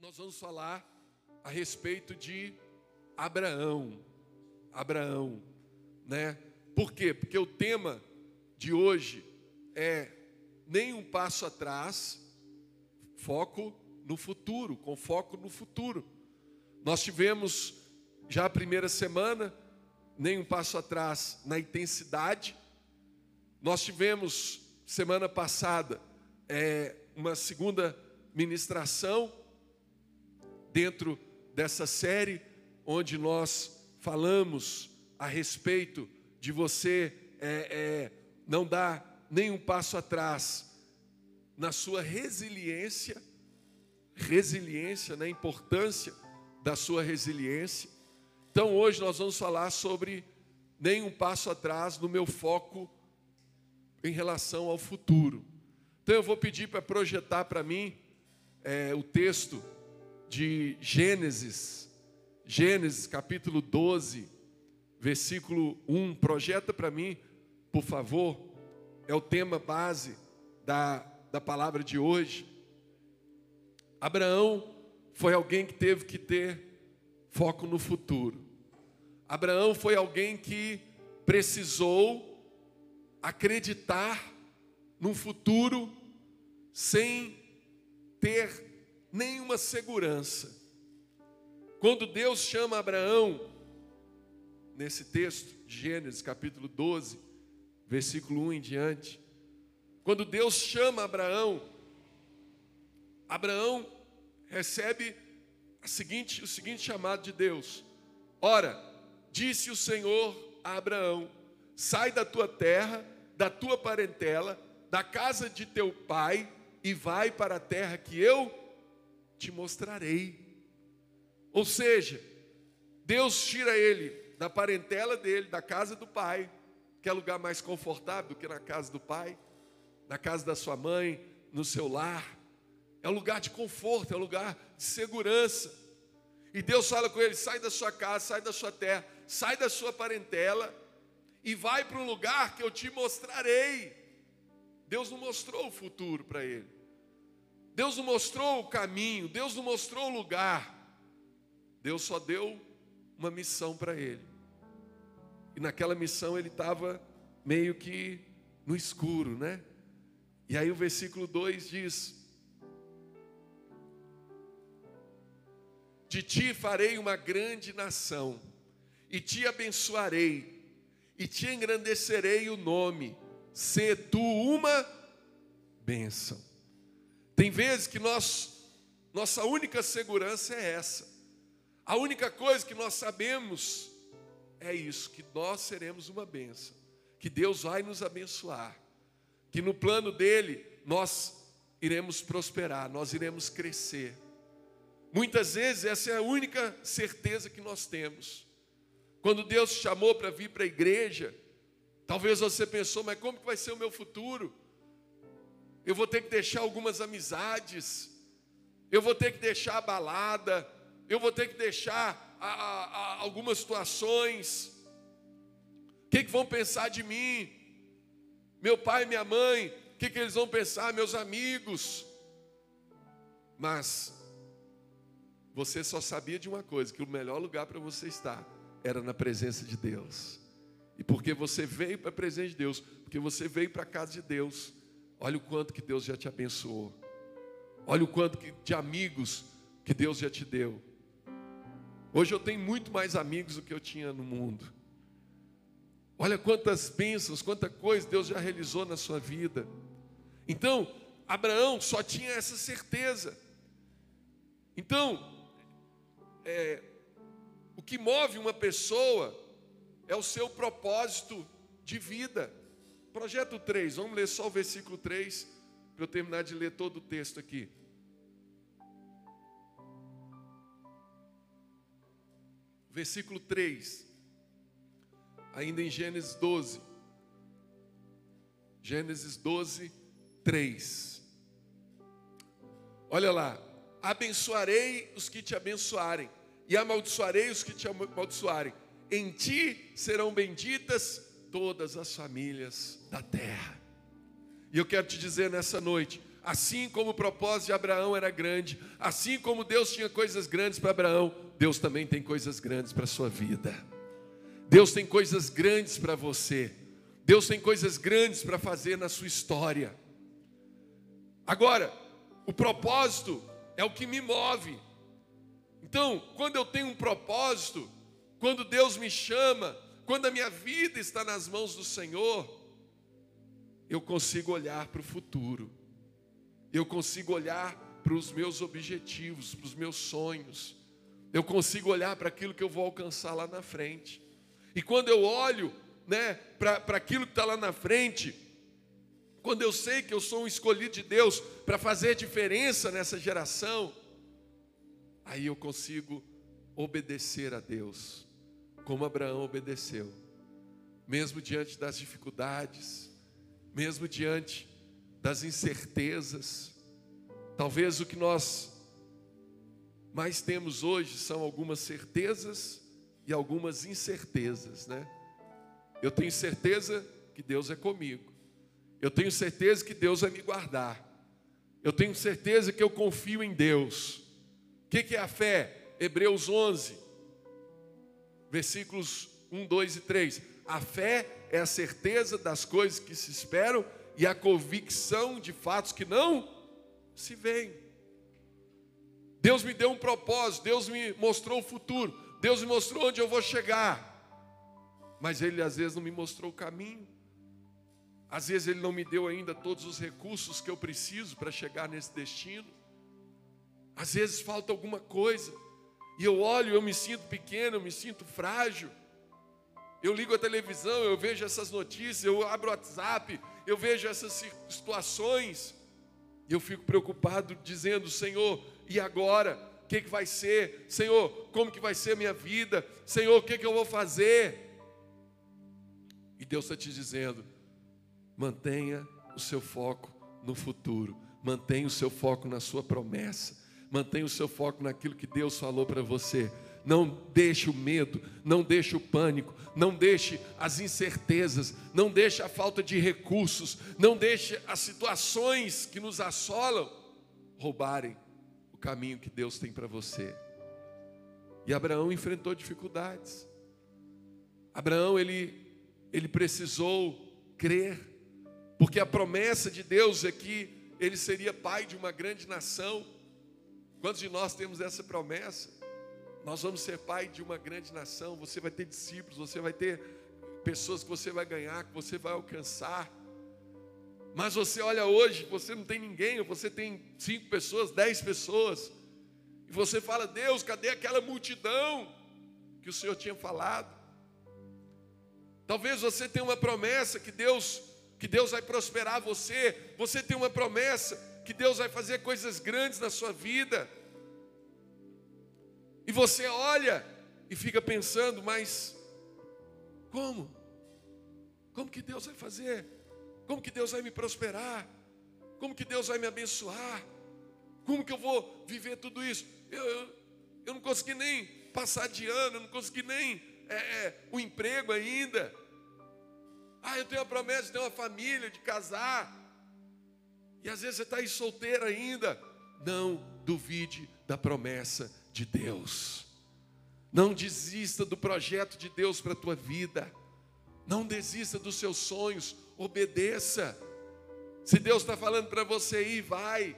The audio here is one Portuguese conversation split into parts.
nós vamos falar a respeito de Abraão. Abraão, né? Por quê? Porque o tema de hoje é nem um passo atrás, foco no futuro, com foco no futuro. Nós tivemos já a primeira semana, nem um passo atrás na intensidade. Nós tivemos semana passada é, uma segunda ministração dentro dessa série, onde nós falamos a respeito de você é, é, não dar nenhum passo atrás na sua resiliência, resiliência, na importância da sua resiliência. Então hoje nós vamos falar sobre nenhum passo atrás no meu foco em relação ao futuro. Então eu vou pedir para projetar para mim é, o texto de Gênesis, Gênesis capítulo 12, versículo 1. Projeta para mim, por favor, é o tema base da, da palavra de hoje. Abraão foi alguém que teve que ter foco no futuro. Abraão foi alguém que precisou acreditar num futuro sem ter nenhuma segurança. Quando Deus chama Abraão, nesse texto, Gênesis capítulo 12, versículo 1 em diante, quando Deus chama Abraão, Abraão recebe seguinte, o seguinte chamado de Deus: Ora, disse o Senhor a Abraão: Sai da tua terra, da tua parentela, da casa de teu pai e vai para a terra que eu te mostrarei. Ou seja, Deus tira ele da parentela dele, da casa do pai, que é lugar mais confortável do que na casa do pai, na casa da sua mãe, no seu lar. É um lugar de conforto, é um lugar de segurança. E Deus fala com ele: sai da sua casa, sai da sua terra, sai da sua parentela e vai para um lugar que eu te mostrarei. Deus não mostrou o futuro para ele. Deus não mostrou o caminho, Deus não mostrou o lugar. Deus só deu uma missão para ele. E naquela missão ele estava meio que no escuro, né? E aí o versículo 2 diz: De ti farei uma grande nação, e te abençoarei, e te engrandecerei o nome, se tu uma bênção. Tem vezes que nós, nossa única segurança é essa. A única coisa que nós sabemos é isso, que nós seremos uma benção, que Deus vai nos abençoar, que no plano dele nós iremos prosperar, nós iremos crescer. Muitas vezes essa é a única certeza que nós temos. Quando Deus te chamou para vir para a igreja, talvez você pensou, mas como que vai ser o meu futuro? Eu vou ter que deixar algumas amizades, eu vou ter que deixar a balada, eu vou ter que deixar a, a, a algumas situações. O que, que, vão pensar de mim? Meu pai minha mãe, o que, que eles vão pensar? Meus amigos. Mas você só sabia de uma coisa: que o melhor lugar para você estar era na presença de Deus. E porque você veio para a presença de Deus, porque você veio para a casa de Deus, Olha o quanto que Deus já te abençoou. Olha o quanto de amigos que Deus já te deu. Hoje eu tenho muito mais amigos do que eu tinha no mundo. Olha quantas bênçãos, quanta coisa Deus já realizou na sua vida. Então, Abraão só tinha essa certeza. Então, é, o que move uma pessoa é o seu propósito de vida. Projeto 3, vamos ler só o versículo 3, para eu terminar de ler todo o texto aqui. Versículo 3, ainda em Gênesis 12. Gênesis 12, 3. Olha lá. Abençoarei os que te abençoarem, e amaldiçoarei os que te amaldiçoarem. Em ti serão benditas todas as famílias da terra. E eu quero te dizer nessa noite: assim como o propósito de Abraão era grande, assim como Deus tinha coisas grandes para Abraão, Deus também tem coisas grandes para a sua vida. Deus tem coisas grandes para você. Deus tem coisas grandes para fazer na sua história. Agora, o propósito é o que me move. Então, quando eu tenho um propósito, quando Deus me chama, quando a minha vida está nas mãos do Senhor, eu consigo olhar para o futuro, eu consigo olhar para os meus objetivos, para os meus sonhos, eu consigo olhar para aquilo que eu vou alcançar lá na frente. E quando eu olho né, para aquilo que está lá na frente, quando eu sei que eu sou um escolhido de Deus para fazer diferença nessa geração, aí eu consigo obedecer a Deus, como Abraão obedeceu, mesmo diante das dificuldades, mesmo diante das incertezas. Talvez o que nós mais temos hoje são algumas certezas e algumas incertezas, né? Eu tenho certeza que Deus é comigo. Eu tenho certeza que Deus vai me guardar. Eu tenho certeza que eu confio em Deus. O que é a fé? Hebreus 11, versículos 1, 2 e 3. A fé é a certeza das coisas que se esperam e a convicção de fatos que não se veem. Deus me deu um propósito, Deus me mostrou o futuro, Deus me mostrou onde eu vou chegar mas Ele às vezes não me mostrou o caminho, às vezes Ele não me deu ainda todos os recursos que eu preciso para chegar nesse destino, às vezes falta alguma coisa, e eu olho, eu me sinto pequeno, eu me sinto frágil. Eu ligo a televisão, eu vejo essas notícias, eu abro o WhatsApp, eu vejo essas situações, e eu fico preocupado, dizendo: Senhor, e agora? O que, que vai ser? Senhor, como que vai ser a minha vida? Senhor, o que, que eu vou fazer? E Deus está te dizendo: mantenha o seu foco no futuro, mantenha o seu foco na sua promessa, mantenha o seu foco naquilo que Deus falou para você. Não deixe o medo, não deixe o pânico, não deixe as incertezas, não deixe a falta de recursos, não deixe as situações que nos assolam roubarem o caminho que Deus tem para você. E Abraão enfrentou dificuldades. Abraão ele ele precisou crer, porque a promessa de Deus é que ele seria pai de uma grande nação. Quantos de nós temos essa promessa? Nós vamos ser pai de uma grande nação. Você vai ter discípulos, você vai ter pessoas que você vai ganhar, que você vai alcançar. Mas você olha hoje, você não tem ninguém, você tem cinco pessoas, dez pessoas, e você fala: Deus, cadê aquela multidão que o Senhor tinha falado? Talvez você tenha uma promessa que Deus que Deus vai prosperar você. Você tem uma promessa que Deus vai fazer coisas grandes na sua vida. E você olha e fica pensando, mas como? Como que Deus vai fazer? Como que Deus vai me prosperar? Como que Deus vai me abençoar? Como que eu vou viver tudo isso? Eu, eu, eu não consegui nem passar de ano, eu não consegui nem é, é, o emprego ainda. Ah, eu tenho a promessa de ter uma família, de casar. E às vezes você está aí solteiro ainda. Não duvide da promessa de Deus. Não desista do projeto de Deus para a tua vida. Não desista dos seus sonhos. Obedeça. Se Deus está falando para você ir, vai.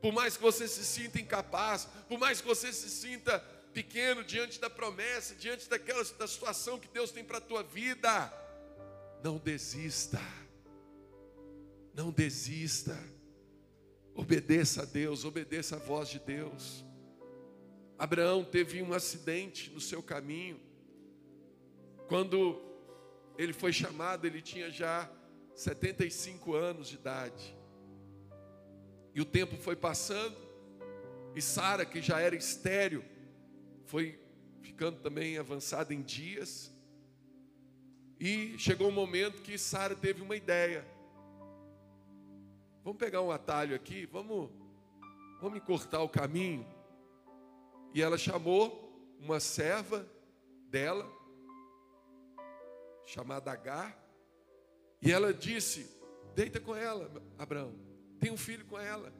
Por mais que você se sinta incapaz, por mais que você se sinta pequeno diante da promessa, diante daquela da situação que Deus tem para a tua vida, não desista. Não desista. Obedeça a Deus, obedeça a voz de Deus. Abraão teve um acidente no seu caminho. Quando ele foi chamado, ele tinha já 75 anos de idade. E o tempo foi passando, e Sara, que já era estéril, foi ficando também avançada em dias. E chegou um momento que Sara teve uma ideia. Vamos pegar um atalho aqui, vamos, vamos cortar o caminho. E ela chamou uma serva dela, chamada Agar, e ela disse: Deita com ela, Abraão, Tem um filho com ela.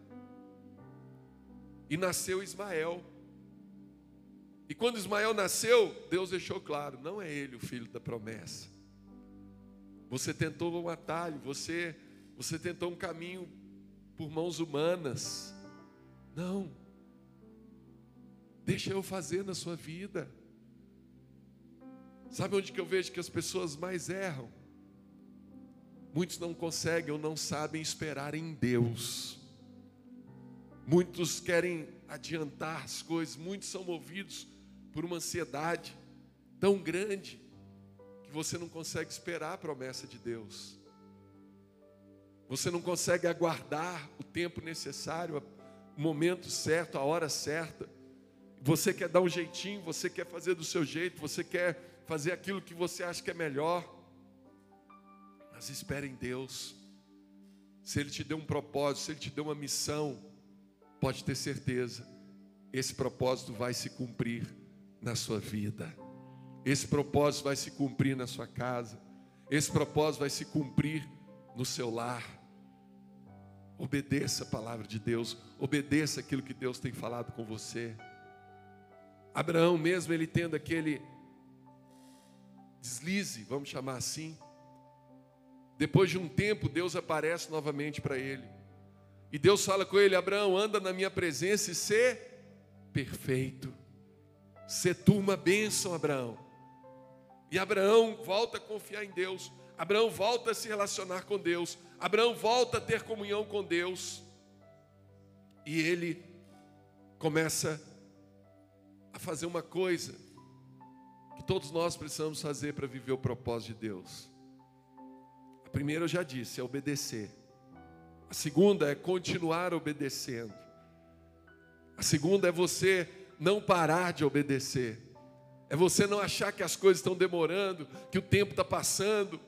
E nasceu Ismael. E quando Ismael nasceu, Deus deixou claro: não é ele o filho da promessa. Você tentou um atalho, você, você tentou um caminho por mãos humanas. Não. Deixa eu fazer na sua vida. Sabe onde que eu vejo que as pessoas mais erram? Muitos não conseguem ou não sabem esperar em Deus. Muitos querem adiantar as coisas, muitos são movidos por uma ansiedade tão grande que você não consegue esperar a promessa de Deus. Você não consegue aguardar o tempo necessário, o momento certo, a hora certa. Você quer dar um jeitinho, você quer fazer do seu jeito, você quer fazer aquilo que você acha que é melhor. Mas espere em Deus. Se Ele te deu um propósito, se Ele te deu uma missão, pode ter certeza, esse propósito vai se cumprir na sua vida. Esse propósito vai se cumprir na sua casa. Esse propósito vai se cumprir no seu lar. Obedeça a palavra de Deus, obedeça aquilo que Deus tem falado com você. Abraão, mesmo ele tendo aquele deslize, vamos chamar assim, depois de um tempo, Deus aparece novamente para ele. E Deus fala com ele: Abraão, anda na minha presença e ser perfeito. Se tu uma bênção, Abraão. E Abraão volta a confiar em Deus. Abraão volta a se relacionar com Deus. Abraão volta a ter comunhão com Deus. E ele começa a fazer uma coisa que todos nós precisamos fazer para viver o propósito de Deus. A primeira eu já disse, é obedecer. A segunda é continuar obedecendo. A segunda é você não parar de obedecer. É você não achar que as coisas estão demorando, que o tempo está passando.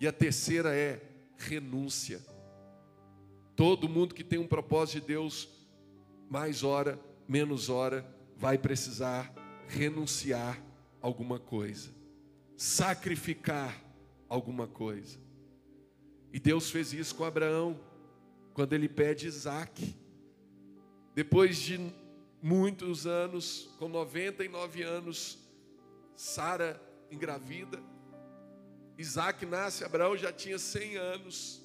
E a terceira é renúncia. Todo mundo que tem um propósito de Deus, mais hora, menos hora, vai precisar renunciar alguma coisa, sacrificar alguma coisa. E Deus fez isso com Abraão, quando ele pede Isaac. Depois de muitos anos, com 99 anos, Sara engravida. Isaac nasce, Abraão já tinha 100 anos.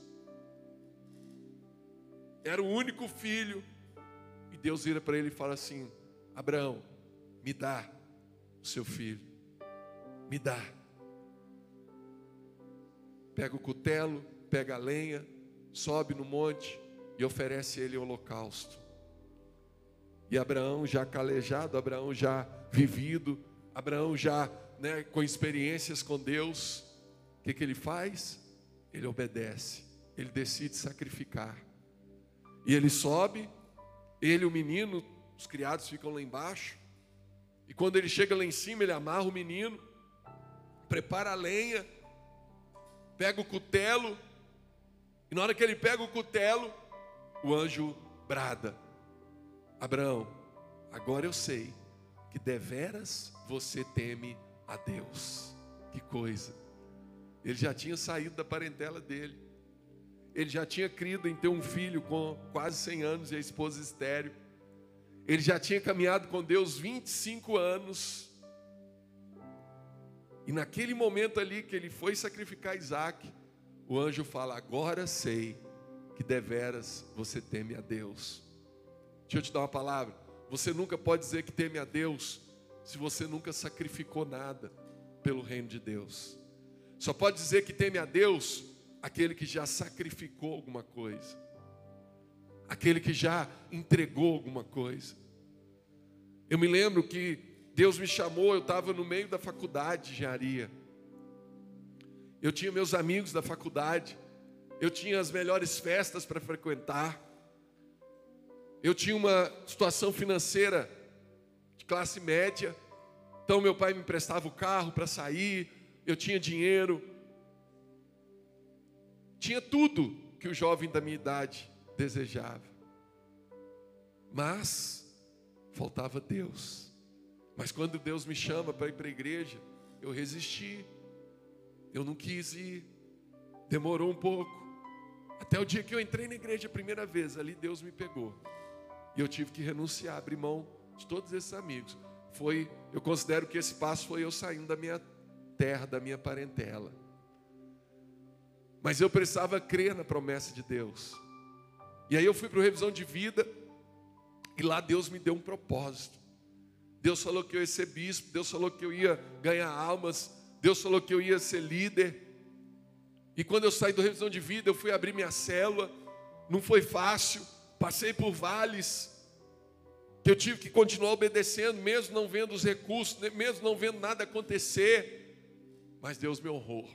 Era o único filho. E Deus vira para ele e fala assim: Abraão, me dá o seu filho, me dá. Pega o cutelo, pega a lenha, sobe no monte e oferece ele holocausto. E Abraão já calejado, Abraão já vivido, Abraão já né, com experiências com Deus, que, que ele faz? Ele obedece, ele decide sacrificar. E ele sobe, ele, o menino, os criados ficam lá embaixo. E quando ele chega lá em cima, ele amarra o menino, prepara a lenha, pega o cutelo, e na hora que ele pega o cutelo, o anjo brada: Abraão, agora eu sei que deveras você teme a Deus. Que coisa. Ele já tinha saído da parentela dele. Ele já tinha crido em ter um filho com quase 100 anos e a esposa estéreo. Ele já tinha caminhado com Deus 25 anos. E naquele momento ali que ele foi sacrificar Isaac, o anjo fala: Agora sei que deveras você teme a Deus. Deixa eu te dar uma palavra. Você nunca pode dizer que teme a Deus se você nunca sacrificou nada pelo reino de Deus. Só pode dizer que teme a Deus aquele que já sacrificou alguma coisa, aquele que já entregou alguma coisa. Eu me lembro que Deus me chamou, eu estava no meio da faculdade de engenharia. Eu tinha meus amigos da faculdade, eu tinha as melhores festas para frequentar, eu tinha uma situação financeira de classe média, então meu pai me emprestava o carro para sair, eu tinha dinheiro, tinha tudo que o jovem da minha idade desejava. Mas faltava Deus. Mas quando Deus me chama para ir para a igreja, eu resisti, eu não quis ir, demorou um pouco. Até o dia que eu entrei na igreja a primeira vez, ali Deus me pegou. E eu tive que renunciar, abrir mão de todos esses amigos. Foi, eu considero que esse passo foi eu saindo da minha terra, da minha parentela. Mas eu precisava crer na promessa de Deus. E aí eu fui para o revisão de vida e lá Deus me deu um propósito. Deus falou que eu ia ser bispo, Deus falou que eu ia ganhar almas, Deus falou que eu ia ser líder. E quando eu saí do revisão de vida, eu fui abrir minha célula. Não foi fácil, passei por vales que eu tive que continuar obedecendo, mesmo não vendo os recursos, mesmo não vendo nada acontecer. Mas Deus me honrou.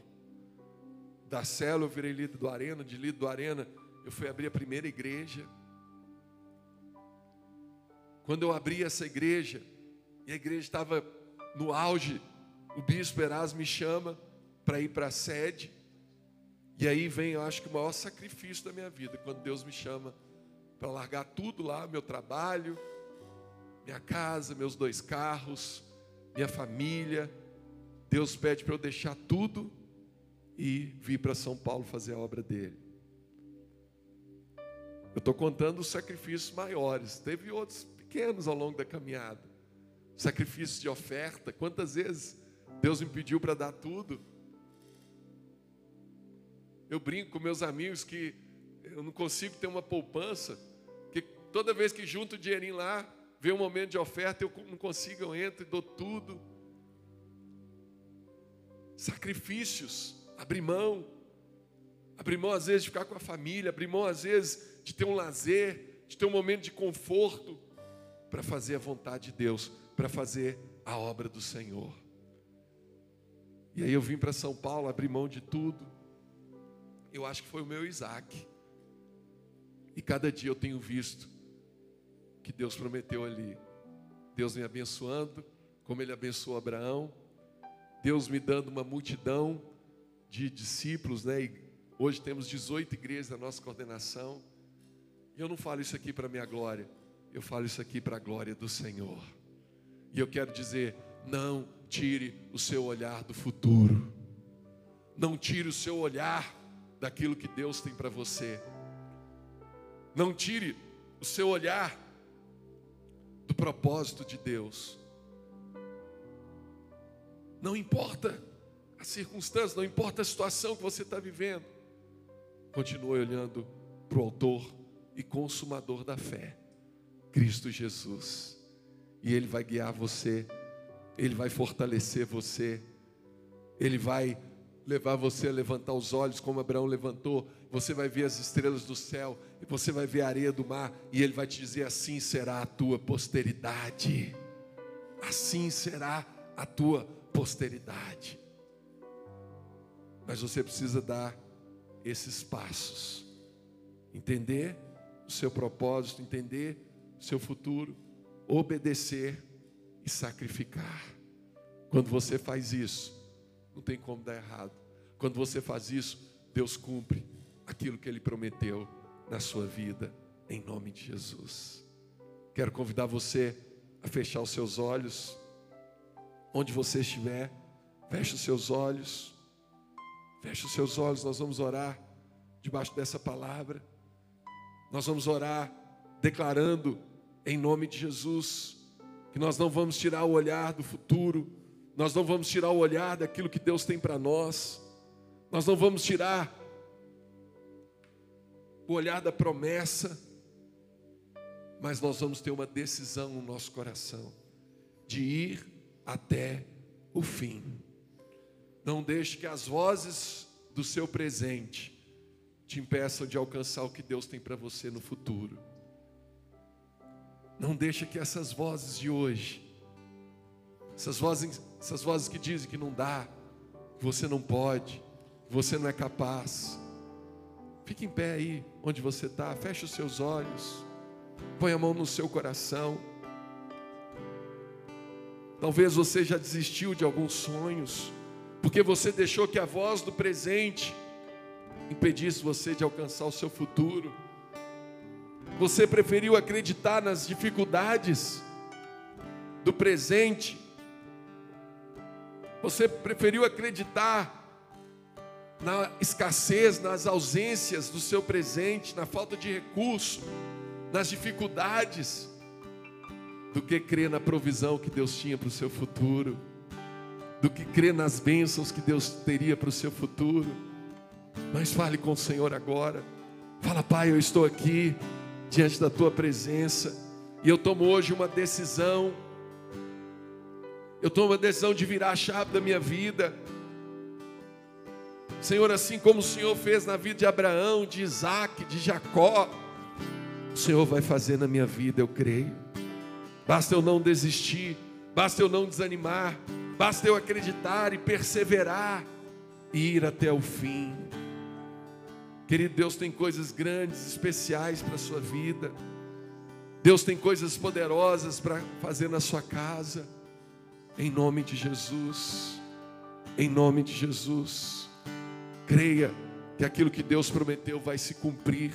Da célula eu virei líder do Arena, de líder do Arena, eu fui abrir a primeira igreja. Quando eu abri essa igreja, e a igreja estava no auge, o bispo Erasmo me chama para ir para a sede. E aí vem, eu acho que o maior sacrifício da minha vida, quando Deus me chama para largar tudo lá, meu trabalho, minha casa, meus dois carros, minha família. Deus pede para eu deixar tudo e vir para São Paulo fazer a obra dele. Eu estou contando os sacrifícios maiores, teve outros pequenos ao longo da caminhada. Sacrifícios de oferta, quantas vezes Deus me pediu para dar tudo eu brinco com meus amigos que eu não consigo ter uma poupança, que toda vez que junto o dinheirinho lá, vem um momento de oferta, eu não consigo, eu entro e dou tudo. Sacrifícios, abrir mão, abrir mão às vezes de ficar com a família, abrir mão às vezes de ter um lazer, de ter um momento de conforto, para fazer a vontade de Deus, para fazer a obra do Senhor. E aí eu vim para São Paulo, abri mão de tudo, eu acho que foi o meu Isaac. E cada dia eu tenho visto que Deus prometeu ali. Deus me abençoando, como Ele abençoou Abraão. Deus me dando uma multidão de discípulos, né? E hoje temos 18 igrejas na nossa coordenação. E eu não falo isso aqui para minha glória, eu falo isso aqui para a glória do Senhor. E eu quero dizer: não tire o seu olhar do futuro, não tire o seu olhar daquilo que Deus tem para você. Não tire o seu olhar do propósito de Deus. Não importa a circunstância, não importa a situação que você está vivendo. Continue olhando para o Autor e Consumador da fé, Cristo Jesus. E Ele vai guiar você, Ele vai fortalecer você, Ele vai levar você a levantar os olhos como Abraão levantou. Você vai ver as estrelas do céu e você vai ver a areia do mar e ele vai te dizer: assim será a tua posteridade. Assim será a tua posteridade. Mas você precisa dar esses passos. Entender o seu propósito, entender o seu futuro, obedecer e sacrificar. Quando você faz isso, não tem como dar errado. Quando você faz isso, Deus cumpre aquilo que Ele prometeu na sua vida, em nome de Jesus. Quero convidar você a fechar os seus olhos, onde você estiver, feche os seus olhos, feche os seus olhos, nós vamos orar debaixo dessa palavra, nós vamos orar declarando em nome de Jesus, que nós não vamos tirar o olhar do futuro, nós não vamos tirar o olhar daquilo que Deus tem para nós. Nós não vamos tirar o olhar da promessa. Mas nós vamos ter uma decisão no nosso coração de ir até o fim. Não deixe que as vozes do seu presente te impeçam de alcançar o que Deus tem para você no futuro. Não deixe que essas vozes de hoje, essas vozes essas vozes que dizem que não dá, que você não pode, que você não é capaz. Fique em pé aí, onde você está, feche os seus olhos, põe a mão no seu coração. Talvez você já desistiu de alguns sonhos, porque você deixou que a voz do presente impedisse você de alcançar o seu futuro. Você preferiu acreditar nas dificuldades do presente você preferiu acreditar na escassez, nas ausências do seu presente, na falta de recurso, nas dificuldades, do que crer na provisão que Deus tinha para o seu futuro, do que crer nas bênçãos que Deus teria para o seu futuro. Mas fale com o Senhor agora. Fala, Pai, eu estou aqui diante da tua presença e eu tomo hoje uma decisão. Eu tomo a decisão de virar a chave da minha vida. Senhor, assim como o Senhor fez na vida de Abraão, de Isaac, de Jacó, o Senhor vai fazer na minha vida, eu creio. Basta eu não desistir, basta eu não desanimar, basta eu acreditar e perseverar e ir até o fim. Querido, Deus tem coisas grandes, especiais para a sua vida. Deus tem coisas poderosas para fazer na sua casa. Em nome de Jesus. Em nome de Jesus. Creia que aquilo que Deus prometeu vai se cumprir.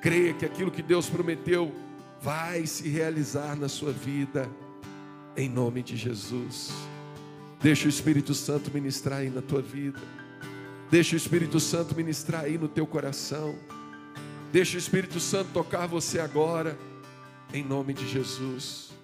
Creia que aquilo que Deus prometeu vai se realizar na sua vida, em nome de Jesus. Deixa o Espírito Santo ministrar aí na tua vida. Deixa o Espírito Santo ministrar aí no teu coração. Deixa o Espírito Santo tocar você agora, em nome de Jesus.